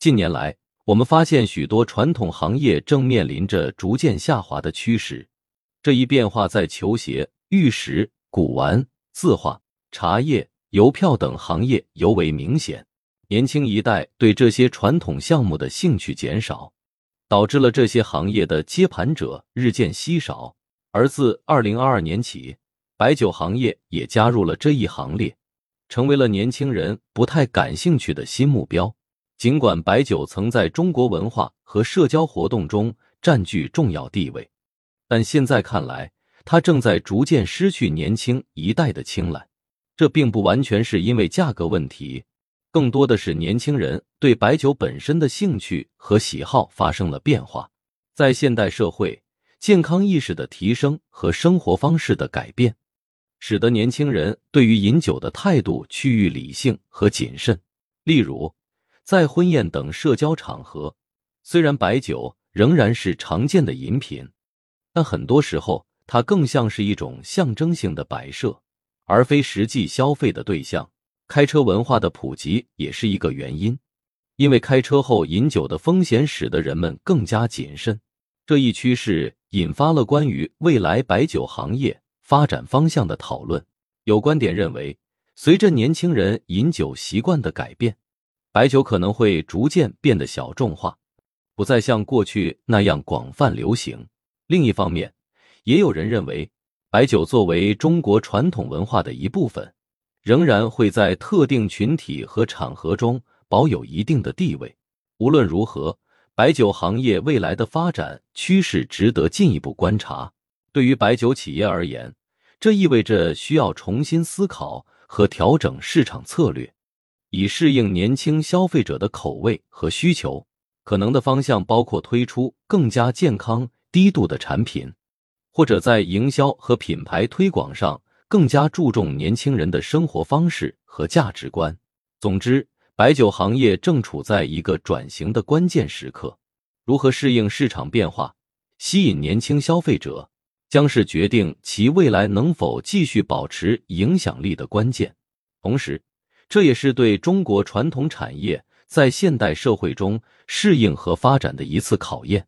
近年来，我们发现许多传统行业正面临着逐渐下滑的趋势。这一变化在球鞋、玉石、古玩、字画、茶叶、邮票等行业尤为明显。年轻一代对这些传统项目的兴趣减少，导致了这些行业的接盘者日渐稀少。而自二零二二年起，白酒行业也加入了这一行列，成为了年轻人不太感兴趣的新目标。尽管白酒曾在中国文化和社交活动中占据重要地位，但现在看来，它正在逐渐失去年轻一代的青睐。这并不完全是因为价格问题，更多的是年轻人对白酒本身的兴趣和喜好发生了变化。在现代社会，健康意识的提升和生活方式的改变，使得年轻人对于饮酒的态度趋于理性和谨慎。例如，在婚宴等社交场合，虽然白酒仍然是常见的饮品，但很多时候它更像是一种象征性的摆设，而非实际消费的对象。开车文化的普及也是一个原因，因为开车后饮酒的风险使得人们更加谨慎。这一趋势引发了关于未来白酒行业发展方向的讨论。有观点认为，随着年轻人饮酒习惯的改变，白酒可能会逐渐变得小众化，不再像过去那样广泛流行。另一方面，也有人认为，白酒作为中国传统文化的一部分，仍然会在特定群体和场合中保有一定的地位。无论如何，白酒行业未来的发展趋势值得进一步观察。对于白酒企业而言，这意味着需要重新思考和调整市场策略。以适应年轻消费者的口味和需求，可能的方向包括推出更加健康、低度的产品，或者在营销和品牌推广上更加注重年轻人的生活方式和价值观。总之，白酒行业正处在一个转型的关键时刻，如何适应市场变化、吸引年轻消费者，将是决定其未来能否继续保持影响力的关键。同时，这也是对中国传统产业在现代社会中适应和发展的一次考验。